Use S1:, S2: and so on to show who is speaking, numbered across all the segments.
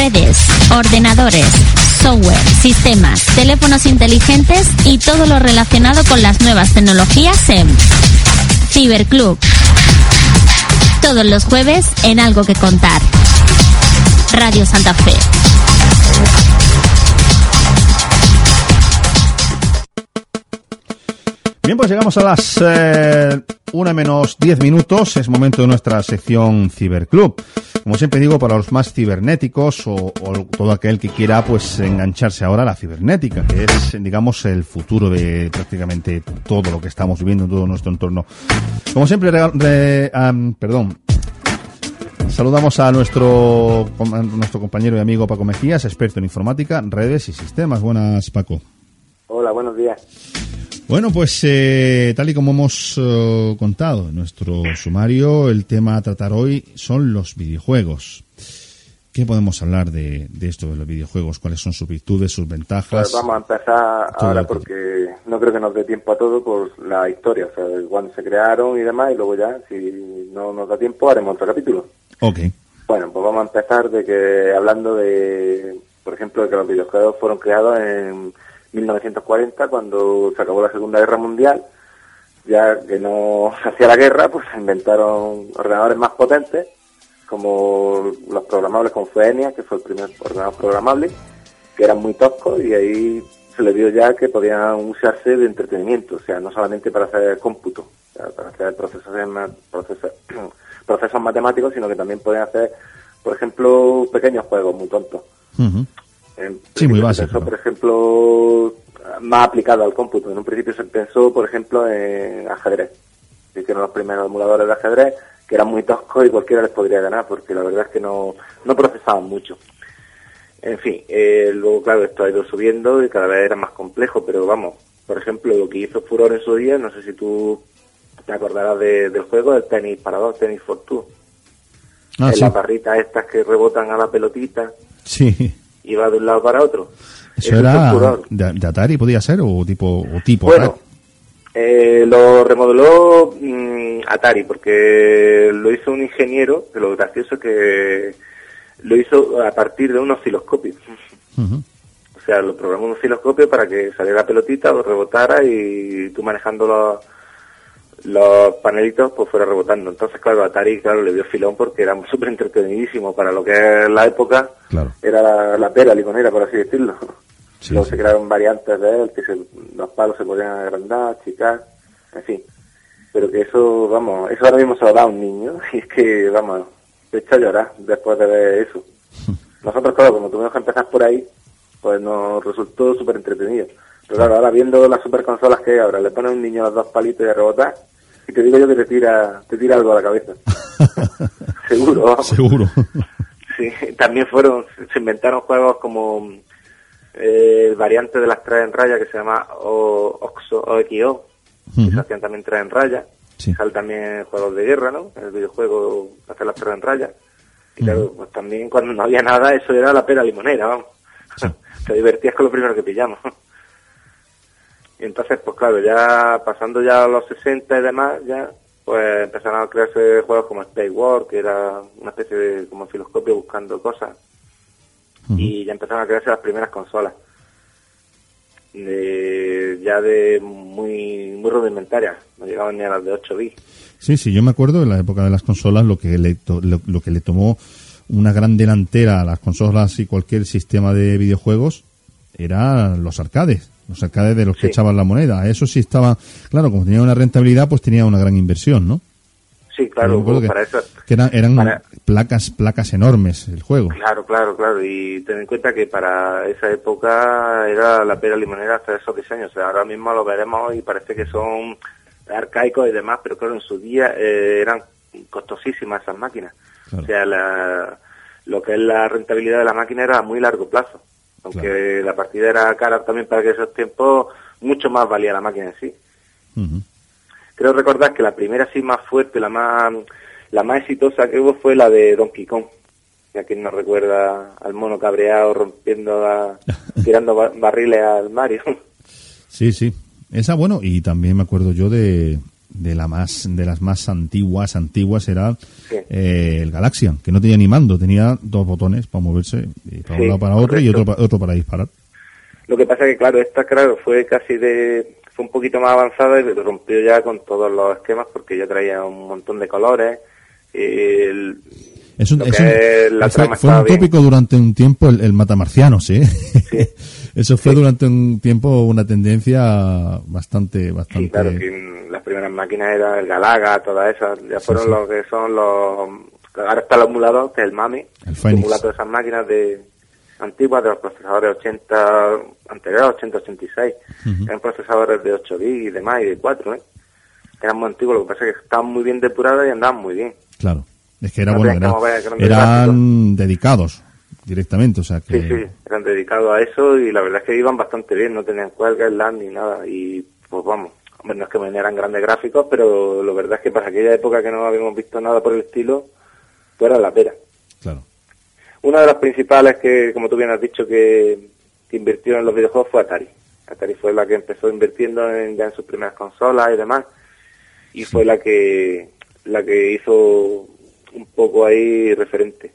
S1: redes, ordenadores, software, sistemas, teléfonos inteligentes y todo lo relacionado con las nuevas tecnologías en Ciberclub. Todos los jueves en Algo que Contar. Radio Santa Fe.
S2: Bien, pues llegamos a las eh, una menos 10 minutos. Es momento de nuestra sección Ciberclub. Como siempre digo, para los más cibernéticos o, todo aquel que quiera pues engancharse ahora a la cibernética, que es, digamos, el futuro de prácticamente todo lo que estamos viviendo en todo nuestro entorno. Como siempre, perdón, Saludamos a nuestro, nuestro compañero y amigo Paco Mejías, experto en informática, redes y sistemas. Buenas, Paco.
S3: Hola, buenos días.
S2: Bueno, pues eh, tal y como hemos eh, contado en nuestro sumario, el tema a tratar hoy son los videojuegos. ¿Qué podemos hablar de, esto de los videojuegos? ¿Cuáles son sus virtudes, sus ventajas?
S3: Pues vamos a empezar ahora porque no creo que nos dé tiempo a todo por la historia, o sea, de cuándo se crearon y demás, y luego ya, si no nos da tiempo, haremos otro capítulo.
S2: Ok.
S3: Bueno, pues vamos a empezar de que, hablando de, por ejemplo, de que los videojuegos fueron creados en 1940, cuando se acabó la Segunda Guerra Mundial, ya que no hacía la guerra, pues se inventaron ordenadores más potentes, como los programables con Fuenia, que fue el primer ordenador programable, que eran muy toscos y ahí se le dio ya que podían usarse de entretenimiento, o sea, no solamente para hacer cómputo, para hacer procesos, procesos, procesos matemáticos, sino que también podían hacer, por ejemplo, pequeños juegos muy tontos
S2: sí, muy básico.
S3: por ejemplo, más aplicado al cómputo. En un principio se pensó, por ejemplo, en ajedrez. Se hicieron los primeros emuladores de ajedrez, que eran muy toscos y cualquiera les podría ganar, porque la verdad es que no, no procesaban mucho. En fin, eh, luego, claro, esto ha ido subiendo y cada vez era más complejo, pero vamos, por ejemplo, lo que hizo Furor en su día, no sé si tú te acordarás del juego, el tenis para dos, tenis for two. Ah, las barritas estas que rebotan a la pelotita.
S2: Sí
S3: iba de un lado para otro.
S2: ¿Eso, era de, Atari, podía ser, o tipo, o tipo
S3: bueno, eh, lo remodeló mm, Atari, porque lo hizo un ingeniero, que lo gracioso es que lo hizo a partir de un osciloscopio. O sea, lo programó un osciloscopio para que saliera la pelotita, lo rebotara y tú manejando los los panelitos pues fuera rebotando. Entonces, claro, Atari, claro, le dio filón porque era súper entretenidísimo para lo que es la época. Era la, la pera limonera, por así decirlo. Luego se crearon variantes de él, que los palos se podían agrandar, achicar, en fin. Pero que eso, vamos, eso ahora mismo se lo da a un niño y es que, vamos, se echa a llorar después de ver eso. Nosotros, claro, como tuvimos que empezar por ahí, pues nos resultó súper entretenido. Pero claro, ahora viendo las super consolas que hay ahora, le ponen a un niño los dos palitos y a rebotar, y te digo yo que te tira, te tira algo a la cabeza. Seguro.
S2: Seguro.
S3: sí, también fueron, se inventaron juegos como eh, el variante de las tres en raya que se llama o, OXO o XO, que se hacían también tres en raya. Sí. Sale también juegos de guerra, ¿no? El videojuego hacer las tres en raya. Y claro, pues también cuando no había nada, eso era la pera limonera, vamos. te divertías con lo primero que pillamos. Y entonces, pues claro, ya pasando ya a los 60 y demás, ya pues empezaron a crearse juegos como Space War, que era una especie de como filoscopio buscando cosas. Y ya empezaron a crearse las primeras consolas. De, ya de muy muy rudimentarias, no llegaban ni a las de 8 bits.
S2: Sí, sí, yo me acuerdo en la época de las consolas lo que le, lo que le tomó una gran delantera a las consolas y cualquier sistema de videojuegos eran los arcades los arcades de los que echaban la moneda. Eso sí estaba, claro, como tenía una rentabilidad, pues tenía una gran inversión, ¿no?
S3: Sí, claro, que, para eso.
S2: Que eran, placas, placas enormes el juego.
S3: Claro, claro, claro. Y ten en cuenta que para esa época era la pera limonera hasta esos diseños. O sea, ahora mismo lo veremos y parece que son arcaicos y demás, pero claro, en su día eh, eran costosísimas esas máquinas. O sea, la, lo que es la rentabilidad de la máquina era a muy largo plazo. Aunque la partida era cara también para que esos tiempos, mucho más valía la máquina en sí. Creo recordar que la primera sí más fuerte, la más la más exitosa que hubo fue la de Donkey Kong. Ya quien no recuerda al mono cabreado rompiendo, tirando barriles al Mario.
S2: Sí, sí. Esa, bueno, y también me acuerdo yo de, de la más de las más antiguas antiguas era eh, el Galaxian que no tenía ni mando tenía dos botones para moverse y para un lado para otro y otro otro para disparar.
S3: Lo que pasa que claro esta claro fue casi de fue un poquito más avanzada y rompió ya con todos los esquemas porque ya traía un montón de colores. El,
S2: es un, fue, un tópico durante un tiempo el, el matamarciano, ¿sí? Eso fue durante un tiempo una tendencia bastante, bastante.
S3: Sí, claro, que las primeras máquinas eran el Galaga, todas esas, ya fueron los que son los. Ahora está el emulado, que es el MAMI, el, el de esas máquinas de antiguas, de los procesadores 80, anteriores, 80-86, eran procesadores de 8 bits y demás, y de 4, ¿eh? Eran muy antiguos, lo que pasa es que estaban muy bien depuradas y andaban muy bien.
S2: Claro. Es que era bueno, eran dedicados directamente, o sea que...
S3: Sí, sí, eran dedicados a eso y la verdad es que iban bastante bien, no tenían cuelgas, LAN ni nada y pues vamos, hombre, no es que me eran grandes gráficos, pero la verdad es que para aquella época que no habíamos visto nada por el estilo, pues era la pera.
S2: Claro.
S3: Una de las principales que, como tú bien has dicho, que, invirtió en los videojuegos fue Atari. Atari fue la que empezó invirtiendo en, ya en sus primeras consolas y demás, y fue la que la que hizo un poco ahí referente.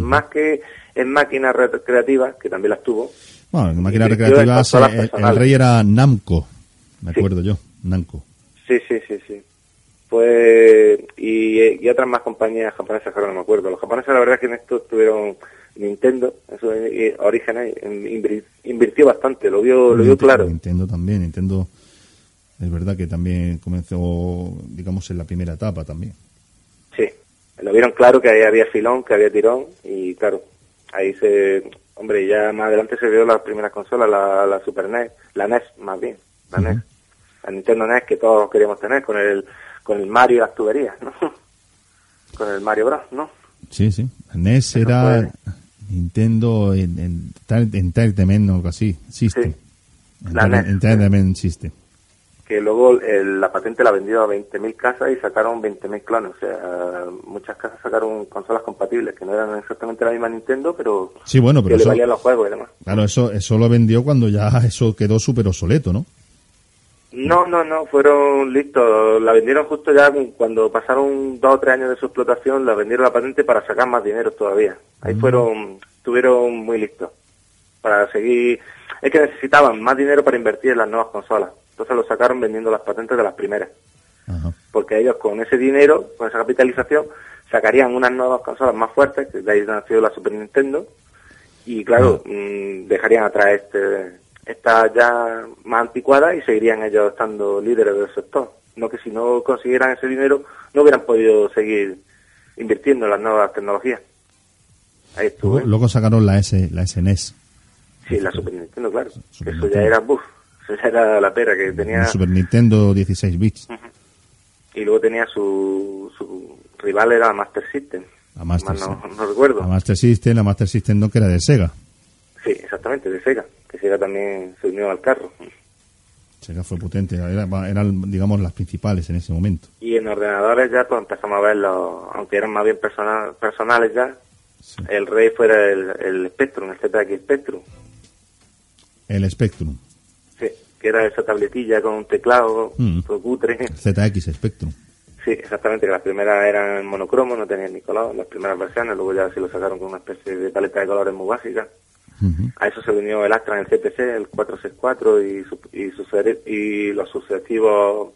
S3: Más que en máquinas recreativas, que también las tuvo.
S2: Bueno, en máquinas recreativas el, rey era Namco, me acuerdo yo, Namco.
S3: Sí, sí, sí, sí. Pues, y, y, otras más compañías japonesas que ahora no me acuerdo. Los japoneses la verdad es que en esto tuvieron Nintendo, eso es orígenes, invirtió bastante, lo vio, lo vio claro.
S2: Nintendo también, Nintendo es verdad que también comenzó, digamos, en la primera etapa también.
S3: Lo vieron claro que ahí había filón, que había tirón y claro, ahí se, hombre, ya más adelante se vio las primeras consolas, la, la Super NES, la NES más bien, la NES, la Nintendo NES que todos queríamos tener con el con el Mario y las tuberías, ¿no? con el Mario Bros, ¿no?
S2: Sí, sí, la NES era Nintendo Entertainment o algo así, System. Sí. La NES. Entertainment System
S3: que luego la patente la vendió a 20.000 casas y sacaron 20.000 clones. O sea, muchas casas sacaron consolas compatibles, que no eran exactamente la misma Nintendo, pero,
S2: sí, bueno, pero
S3: que le valían los juegos y demás.
S2: Claro, eso, eso lo vendió cuando ya eso quedó súper obsoleto, ¿no?
S3: No, no, no, fueron listos. La vendieron justo ya cuando pasaron dos o tres años de su explotación, la vendieron la patente para sacar más dinero todavía. Ahí mm. fueron, estuvieron muy listos para seguir. Es que necesitaban más dinero para invertir en las nuevas consolas. Entonces lo sacaron vendiendo las patentes de las primeras. Porque ellos con ese dinero, con esa capitalización, sacarían unas nuevas consolas más fuertes, que de ahí nació la Super Nintendo, y claro, mm, dejarían atrás este, esta ya más anticuada y seguirían ellos estando líderes del sector. No que si no consiguieran ese dinero no hubieran podido seguir invirtiendo en las nuevas tecnologías. Ahí estuvo.
S2: Luego, sacaron la S, la SNES.
S3: E sí, la Super Nintendo, claro. Eso ya era, buff, esa era la pera que tenía...
S2: Super Nintendo 16 bits.
S3: Y luego tenía su, su rival era Master System.
S2: La Master
S3: no, no, recuerdo.
S2: La Master System, la Master System no que era de Sega.
S3: Sí, exactamente, de Sega. Que Sega también se unió al carro.
S2: Sega fue potente, eran, digamos, las principales en ese momento.
S3: Y en ordenadores ya pues empezamos a ver aunque eran más bien personales ya, el rey fuera el, el Spectrum, el ZX Spectrum.
S2: El Spectrum
S3: que era esa tabletilla con un teclado, mm. cutre.
S2: ZX Spectrum.
S3: Sí, exactamente, que las primeras eran monocromo, no tenían ni color, las primeras versiones, luego ya se lo sacaron con una especie de paleta de colores muy básica. A eso se unió el Astra en el CPC, el 464 y, su, y, su, y los sucesivos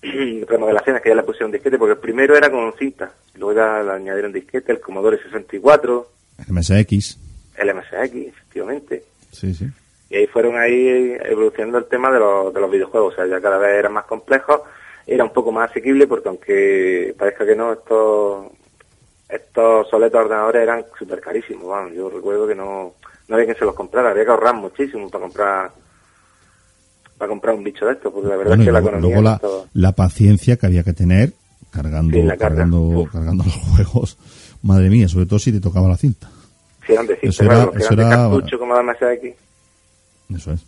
S3: remodelaciones que ya le pusieron disquete, porque el primero era con cinta, luego ya le añadieron disquete, el Commodore 64.
S2: El MSX.
S3: El MSX, efectivamente.
S2: Sí, sí
S3: y ahí fueron ahí evolucionando el tema de los, de los videojuegos, o sea, ya cada vez era más complejo, era un poco más asequible porque aunque parezca que no, estos estos soletos ordenadores eran súper carísimos, bueno, yo recuerdo que no, no había quien se los comprara, había que ahorrar muchísimo para comprar para comprar un bicho de estos, porque la verdad es que la economía...
S2: Luego la, paciencia que había que tener cargando, cargando, cargando los juegos, madre mía, sobre todo si te tocaba la cinta.
S3: Sí, eran de cinta,
S2: Eso
S3: claro,
S2: era-
S3: que
S2: eso
S3: eran de
S2: era-
S3: cartucho como además aquí.
S2: Eso es.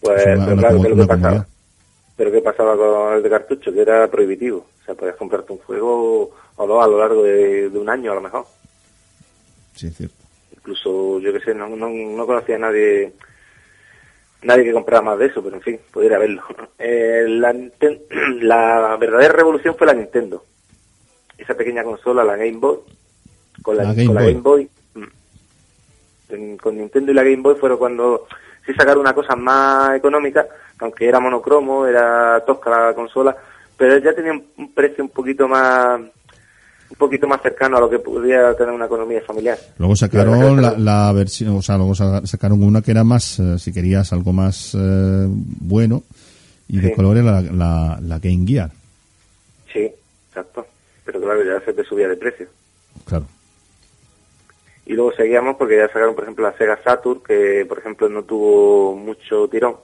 S3: Pues, pero claro, ¿qué es lo que pasaba? Pero ¿qué pasaba con el de cartucho? Que era prohibitivo. O sea, podías comprarte un juego o dos a lo largo de, de un año a lo mejor.
S2: Sí, es cierto.
S3: Incluso, yo que sé, no, no, no conocía a nadie nadie que comprara más de eso, pero en fin, pudiera verlo. Eh, la, la verdadera revolución fue la Nintendo. Esa pequeña consola, la Game Boy, con la,
S2: La Game
S3: con la. Game Boy. mm, con Nintendo y la Game Boy fueron cuando sí sacaron una cosa más económica, aunque era monocromo, era tosca la consola, pero ya tenía un, precio un poquito más un poquito más cercano a lo que podía tener una economía familiar.
S2: Luego sacaron la, la versión, o sea, luego sa- sacaron una que era más, eh, si querías algo más eh, bueno, y de
S3: Sí.
S2: color era la, la, la Game Gear.
S3: Sí, exacto. Pero claro, ya se te subía de precio.
S2: Claro.
S3: Y luego seguíamos porque ya sacaron, por ejemplo, la Sega Saturn, que por ejemplo no tuvo mucho tirón.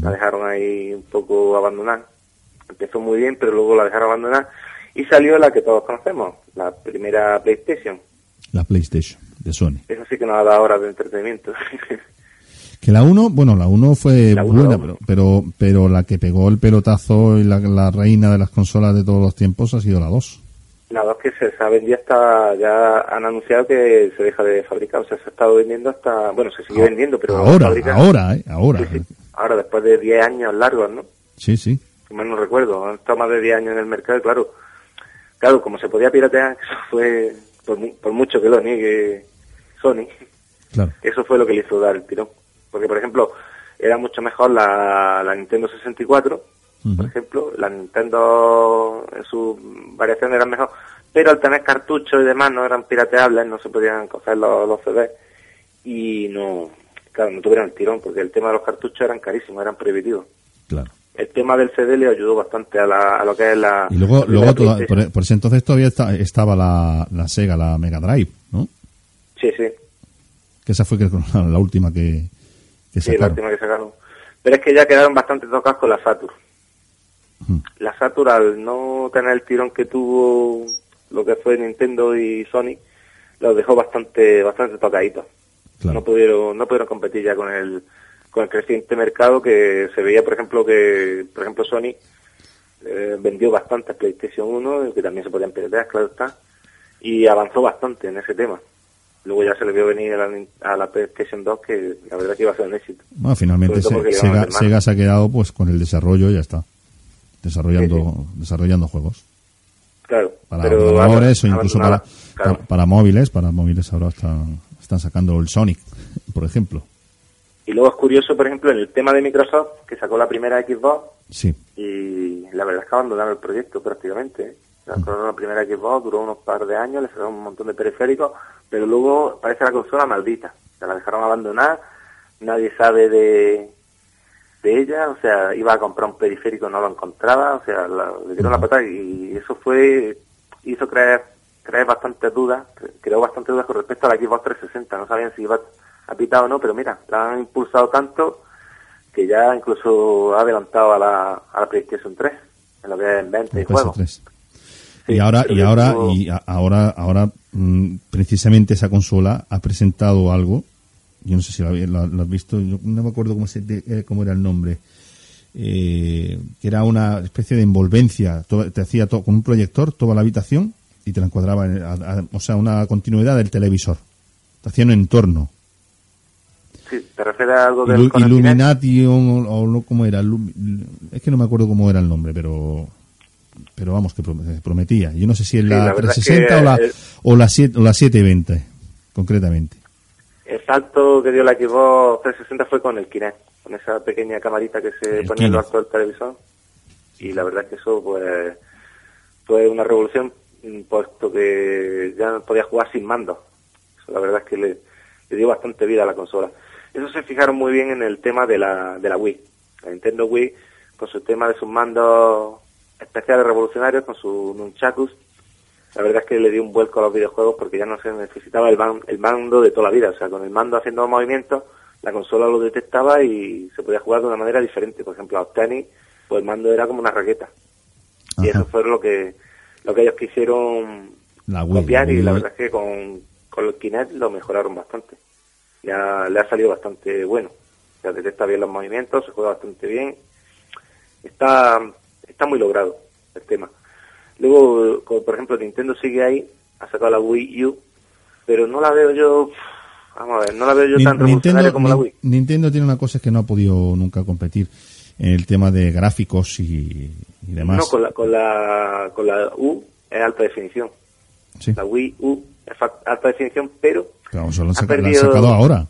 S3: La dejaron ahí un poco abandonada. Empezó muy bien, pero luego la dejaron abandonada. Y salió la que todos conocemos, la primera PlayStation.
S2: La PlayStation de Sony.
S3: Eso sí que nos ha dado horas de entretenimiento.
S2: Que la 1, bueno, la 1 fue
S3: La uno,
S2: buena, pero, pero pero la que pegó el pelotazo y la, la reina de las consolas de todos los tiempos ha sido la 2.
S3: La dos que se, ha vendido hasta, ya han anunciado que se deja de fabricar, o sea, se ha estado vendiendo hasta, bueno, se sigue vendiendo, pero
S2: ahora,
S3: fabrica-
S2: ahora, eh, ahora.
S3: Sí, sí. Ahora, después de 10 años largos, ¿no?
S2: Sí, sí.
S3: si mal no recuerdo, han estado más de 10 años en el mercado claro, claro, como se podía piratear, eso fue, por, por mucho que lo niegue Sony,
S2: Claro.
S3: eso fue lo que le hizo dar el tirón. Porque, por ejemplo, era mucho mejor la, la Nintendo 64, Por ejemplo, la Nintendo en su variación era mejor, pero al tener cartuchos y demás no eran pirateables, no se podían coger los, los CDs y no, claro, no tuvieron el tirón porque el tema de los cartuchos eran carísimos, eran prohibitivos
S2: Claro.
S3: el tema del CD le ayudó bastante a, la, a lo que es la...
S2: Y luego,
S3: la
S2: luego toda- por, por ese entonces todavía esta- estaba la, la Sega, la Mega Drive, ¿no?
S3: Sí, sí,
S2: Que esa fue que la, última que, que
S3: sí, la
S2: sacaron.
S3: última que sacaron. Pero es que ya quedaron bastante tocados con la Saturn.
S2: Ujú.
S3: La Saturn, al no tener el tirón que tuvo lo que fue Nintendo y Sony, los dejó bastante bastante tocaditos.
S2: Claro.
S3: No pudieron no pudieron competir ya con el con el creciente mercado que se veía, por ejemplo, que por ejemplo Sony eh, vendió bastantes PlayStation 1, que también se podían piratear, claro está, y avanzó bastante en ese tema. Luego ya se le vio venir a la, a la PlayStation 2 que la verdad que iba a ser un éxito.
S2: Bueno, finalmente Se-. Sega se ha quedado pues con el desarrollo y ya está. Desarrollando, desarrollando juegos.
S3: Claro,
S2: Para ordenadores o incluso para,
S3: claro.
S2: para, para móviles. Para móviles ahora están, están sacando el Sonic, por ejemplo.
S3: Y luego es curioso, por ejemplo, en el tema de Microsoft, que sacó la primera Xbox,
S2: Sí.
S3: y la verdad es que abandonaron el proyecto prácticamente. ¿eh? Sacaron la primera Xbox, duró unos par de años, le sacaron un montón de periféricos, pero luego parece la consola maldita. Se la dejaron abandonar, nadie sabe de, de ella, o sea, iba a comprar un periférico, no lo encontraba, o sea, la- le dieron la patada y eso fue, hizo creer, creer bastantes dudas, cre- creó bastantes dudas con respecto a la Xbox 360, no sabían si iba a pitar o no, pero mira, la han impulsado tanto que ya incluso ha adelantado a la, a la PlayStation 3 en lo que es en venta y juegos.
S2: PS3.
S3: Sí,
S2: y ahora, y ahora, y ahora, ahora, mm, precisamente esa consola ha presentado algo. Yo no sé si lo, habéis- lo- lo has visto. yo no me acuerdo cómo, se, de- eh, cómo era el nombre. Eh, que era una especie de envolvencia. te hacía to- con un proyector toda la habitación y te la encuadraba, en- a- a- o sea, una continuidad del televisor. Te hacía un entorno.
S3: Sí, ¿te refieres a algo del?
S2: Illumination o, no cómo era. Es que no me acuerdo cómo era el nombre, pero pero vamos, que prom- prometía. Yo no sé si es
S3: Sí,
S2: la,
S3: la verdad es
S2: 360 o, la,
S3: el-
S2: o, la 7, o la 720, concretamente.
S3: El salto que dio la Xbox 360 fue con el Kinect, con esa pequeña camarita que se
S2: El
S3: ponía en lo alto del televisor. Y la verdad es que eso pues fue una revolución, mm, puesto que ya podía jugar sin mando. Eso la verdad es que le, le dio bastante vida a la consola. Eso se fijaron muy bien en el tema de la, de la Wii. La Nintendo Wii, con su tema de sus mandos especiales revolucionarios, con su Nunchakus, la verdad es que le dio un vuelco a los videojuegos porque ya no se necesitaba el, ban- el mando de toda la vida. O sea, con el mando haciendo movimientos, la consola lo detectaba y se podía jugar de una manera diferente. Por ejemplo, a los tenis, pues el mando era como una raqueta. Y eso fue lo que, lo que ellos quisieron
S2: La Wii,
S3: copiar
S2: la
S3: y la verdad es que con, con el Kinect lo mejoraron bastante. Ya le ha salido bastante bueno. O sea, detecta bien los movimientos, se juega bastante bien. Está, está muy logrado el tema. Luego, como por ejemplo, Nintendo sigue ahí, ha sacado la Wii U, pero no la veo yo, vamos a ver, no la veo yo
S2: Nin-
S3: tan revolucionaria como la Wii.
S2: Nintendo tiene una cosa es que no ha podido nunca competir en el tema de gráficos y, y demás.
S3: No, con la, con la, con la U es alta definición.
S2: Sí.
S3: La Wii U es alta definición, pero
S2: Claro, eso lo han,
S3: ha
S2: saca- lo han
S3: perdido-
S2: sacado ahora.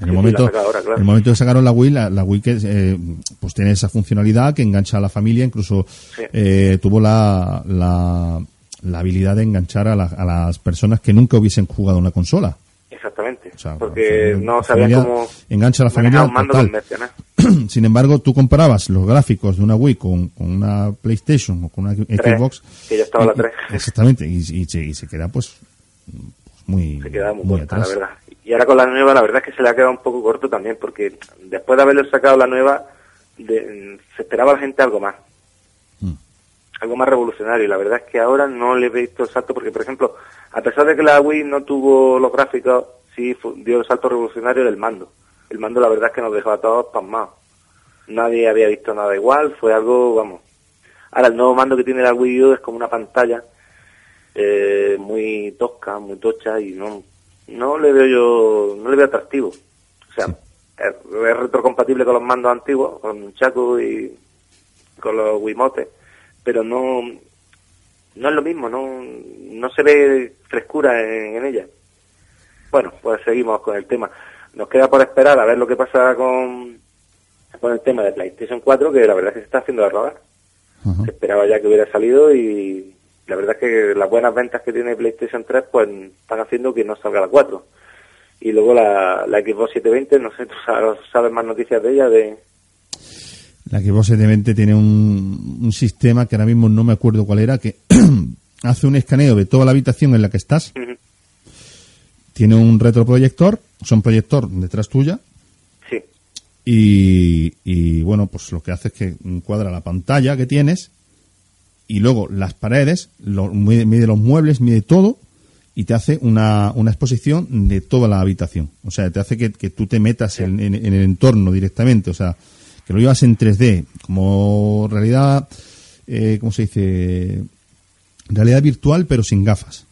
S2: En el momento,
S3: ahora, claro.
S2: en el momento que sacaron la Wii, la, la Wii que eh, pues tiene esa funcionalidad que engancha a la familia, incluso
S3: Sí.
S2: eh, tuvo la, la, la habilidad de enganchar a, la- a las personas que nunca hubiesen jugado una consola.
S3: exactamente,
S2: O sea,
S3: porque no sabían cómo
S2: engancha a la familia
S3: un mando
S2: total.
S3: convencional.
S2: Sin embargo, tú comparabas los gráficos de una Wii con, con una PlayStation o con una Xbox.
S3: que ya estaba la
S2: y- y-
S3: 3.
S2: Exactamente, y, y se, y se queda pues, pues muy,
S3: se queda muy,
S2: muy
S3: corta, la
S2: atrás.
S3: verdad. Y ahora con la nueva, la verdad es que se le ha quedado un poco corto también, porque después de haberle sacado la nueva, de- se esperaba a la gente algo más.
S2: Mm.
S3: Algo más revolucionario. Y la verdad es que ahora no le he visto el salto, porque, por ejemplo, a pesar de que la Wii no tuvo los gráficos, sí dio el salto revolucionario del mando. El mando, la verdad es que nos dejó a todos pasmados. Nadie había visto nada igual, fue algo, vamos. Ahora, el nuevo mando que tiene la Wii U es como una pantalla eh, muy tosca, muy tocha y no no le veo yo, no le veo atractivo. O sea, es, es retrocompatible con los mandos antiguos, con un Chaco y con los Wiimotes, pero no no es lo mismo, no no se ve frescura en, en ella. Bueno, pues seguimos con el tema. Nos queda por esperar a ver lo que pasa con con el tema de PlayStation 4, que la verdad es que se está haciendo de rogar se esperaba ya que hubiera salido y la verdad es que las buenas ventas que tiene PlayStation 3 pues están haciendo que no salga la 4 y luego la, la Xbox 720 no sé tú sabes, sabes más noticias de ella de
S2: La Xbox 720 tiene un, un sistema que ahora mismo no me acuerdo cuál era, que hace un escaneo de toda la habitación en la que estás, tiene un retroproyector, son proyector detrás tuya,
S3: sí.
S2: Y, y, bueno, pues lo que hace es que encuadra la pantalla que tienes y luego las paredes, lo- mide, mide los muebles, mide todo y te hace una, una exposición de toda la habitación. O sea, te hace que, que tú te metas en, en- en el entorno directamente. O sea, que lo llevas en 3D, como realidad, eh, ¿cómo se dice? Realidad virtual, pero sin gafas.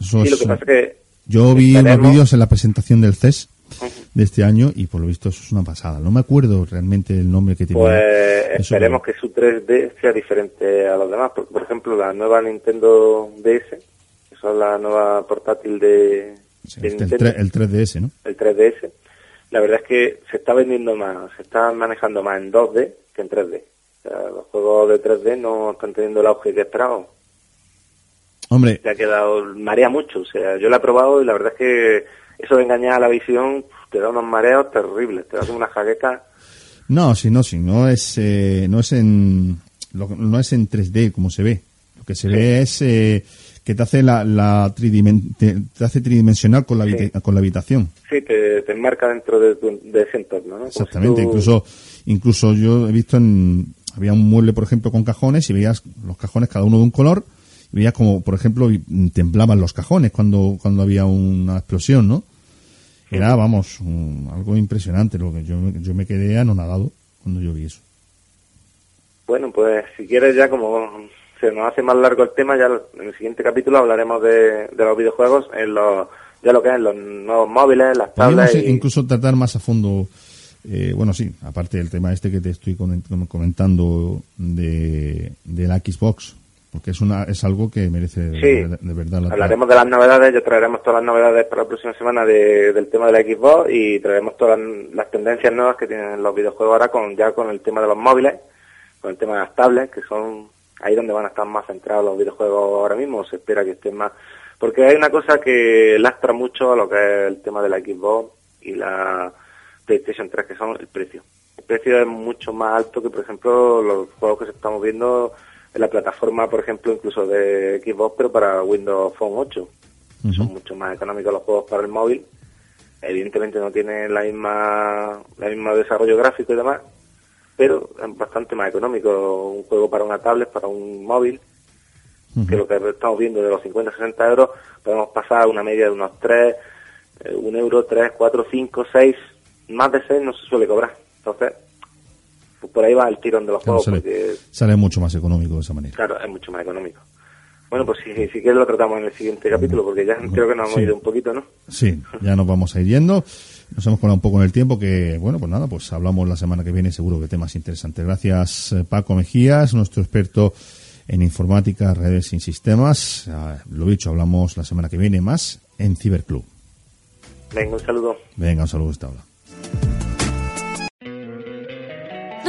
S2: Eso
S3: sí lo
S2: es,
S3: que pasa es que
S2: yo vi unos vídeos en la presentación del CES. De este año y por lo visto eso es una pasada. No me acuerdo realmente el nombre que tenía.
S3: pues
S2: Eso,
S3: esperemos que su 3D sea diferente a los demás porque por ejemplo la nueva Nintendo DS que es la nueva portátil de,
S2: sí,
S3: de
S2: este, el,
S3: Nintendo
S2: el 3DS, ¿no?
S3: el 3DS, la verdad es que se está vendiendo más, se está manejando más en 2D que en 3D. O sea, los juegos de 3D no están teniendo el auge que esperábamos.
S2: Hombre,
S3: Se ha quedado, marea mucho. O sea, yo lo he probado y la verdad es que eso de engañar a la visión te da unos mareos terribles, te da como una jaqueca.
S2: no, si no, si no es, eh, no es en, lo- no es en 3D como se ve. Lo que se ve es eh, que te hace la, la tridimen- te, te hace tridimensional con la,
S3: Sí.
S2: con la habitación.
S3: Sí, te, te enmarca dentro de, tu- de ese entorno, ¿no? Si
S2: Exactamente,
S3: tú-
S2: incluso, incluso yo he visto en, había un mueble, por ejemplo, con cajones y veías los cajones cada uno de un color y veías como, por ejemplo, temblaban los cajones cuando, cuando había una explosión, ¿no? Era, vamos, un- algo impresionante, lo que yo, me- yo me quedé anonadado cuando yo vi eso.
S3: Bueno, pues si quieres ya como se nos hace más largo el tema, ya en el siguiente capítulo hablaremos de, de los videojuegos, en los, ya lo que es los nuevos móviles, las tablets y...
S2: incluso tratar más a fondo, eh, bueno, sí, aparte del tema este que te estoy comen- comentando de, de la Xbox, porque es una es algo que merece de,
S3: Sí,
S2: de- de verdad la
S3: Hablaremos de las novedades, ya traeremos todas las novedades para la próxima semana de- del tema de la Xbox y traeremos todas las, las tendencias nuevas que tienen los videojuegos ahora con ya con el tema de los móviles, con el tema de las tablets, que son ahí donde van a estar más centrados los videojuegos ahora mismo, se espera que estén más... Porque hay una cosa que lastra mucho a lo que es el tema de la Xbox y la PlayStation 3, que son el precio. El precio es mucho más alto que, por ejemplo, los juegos que estamos viendo en la plataforma, por ejemplo, incluso de Xbox, pero para Windows Phone 8.
S2: Ujú.
S3: Son mucho más económicos los juegos para el móvil. Evidentemente no tienen la misma, la misma desarrollo gráfico y demás, pero es bastante más económico un juego para una tablet, para un móvil. que lo que estamos viendo de los 50, 60 euros, podemos pasar a una media de unos 3, eh, un euro, 3, 4, 5, 6, más de 6 no se suele cobrar. Entonces, por ahí va el tirón de los
S2: Claro,
S3: juegos.
S2: sale,
S3: porque,
S2: sale mucho más económico de esa manera.
S3: claro, es mucho más económico. Bueno, pues si, si quieres lo tratamos en el siguiente capítulo, porque ya creo que nos hemos
S2: Sí.
S3: ido un poquito, ¿no?
S2: Sí, ya nos vamos a ir yendo. Nos hemos colado un poco en el tiempo que, bueno, pues nada, pues hablamos la semana que viene seguro que temas interesantes. Gracias eh, Paco Mejías, nuestro experto en informática, redes y sistemas. Ah, Lo dicho, hablamos la semana que viene más en Ciberclub.
S3: Venga, un saludo.
S2: Venga, un saludo hasta ahora.